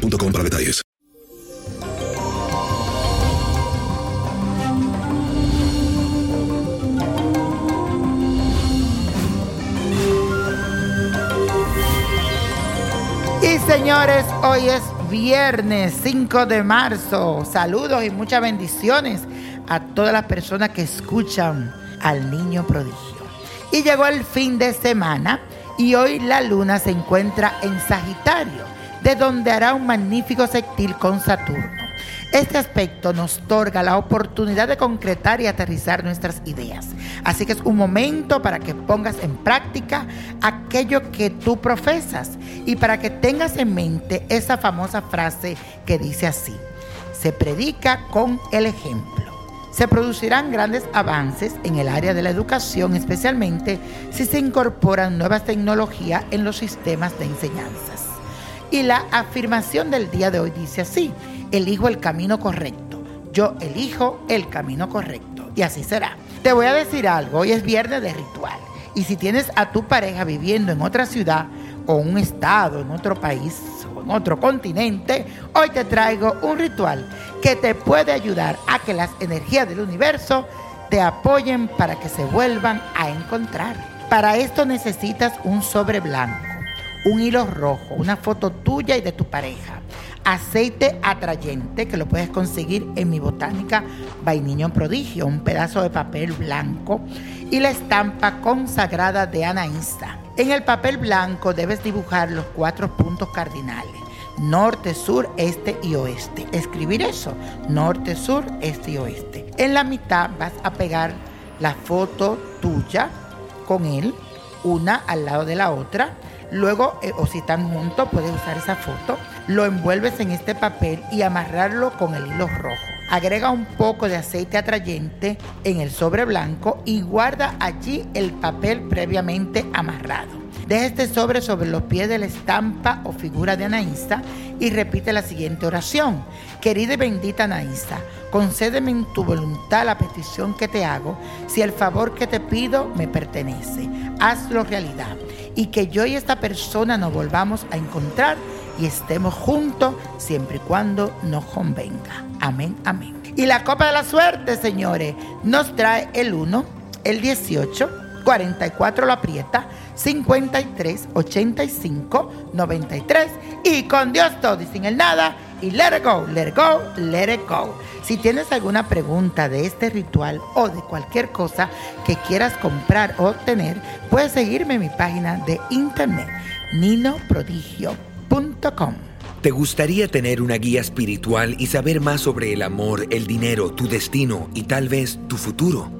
boostmobile.com para detalles. Y señores, hoy es viernes 5 de marzo. Saludos y muchas bendiciones a todas las personas que escuchan al niño prodigio. Y llegó el fin de semana y hoy la luna se encuentra en Sagitario, de donde hará un magnífico sextil con Saturno. Este aspecto nos otorga la oportunidad de concretar y aterrizar nuestras ideas. Así que es un momento para que pongas en práctica aquello que tú profesas y para que tengas en mente esa famosa frase que dice así, se predica con el ejemplo. Se producirán grandes avances en el área de la educación, especialmente si se incorporan nuevas tecnologías en los sistemas de enseñanzas. Y la afirmación del día de hoy dice así, elijo el camino correcto. Yo elijo el camino correcto. Y así será. Te voy a decir algo, hoy es viernes de ritual. Y si tienes a tu pareja viviendo en otra ciudad o un estado, en otro país o en otro continente, hoy te traigo un ritual que te puede ayudar a que las energías del universo te apoyen para que se vuelvan a encontrar. Para esto necesitas un sobre blanco un hilo rojo, una foto tuya y de tu pareja, aceite atrayente que lo puedes conseguir en mi botánica Vainiño Prodigio, un pedazo de papel blanco y la estampa consagrada de Anaísta. En el papel blanco debes dibujar los cuatro puntos cardinales. Norte, sur, este y oeste. Escribir eso. Norte, sur, este y oeste. En la mitad vas a pegar la foto tuya con él, una al lado de la otra Luego, eh, o si están juntos, puedes usar esa foto. Lo envuelves en este papel y amarrarlo con el hilo rojo. Agrega un poco de aceite atrayente en el sobre blanco y guarda allí el papel previamente amarrado. Deja este sobre sobre los pies de la estampa o figura de Anaísta y repite la siguiente oración. Querida y bendita Anaísta, concédeme en tu voluntad la petición que te hago, si el favor que te pido me pertenece. Hazlo realidad y que yo y esta persona nos volvamos a encontrar y estemos juntos siempre y cuando nos convenga. Amén, amén. Y la copa de la suerte, señores, nos trae el 1, el 18, 44 lo aprieta, 53, 85, 93 y con Dios todo y sin el nada y let it go, let it go, let it go. Si tienes alguna pregunta de este ritual o de cualquier cosa que quieras comprar o obtener, puedes seguirme en mi página de internet ninoprodigio.com. ¿Te gustaría tener una guía espiritual y saber más sobre el amor, el dinero, tu destino y tal vez tu futuro?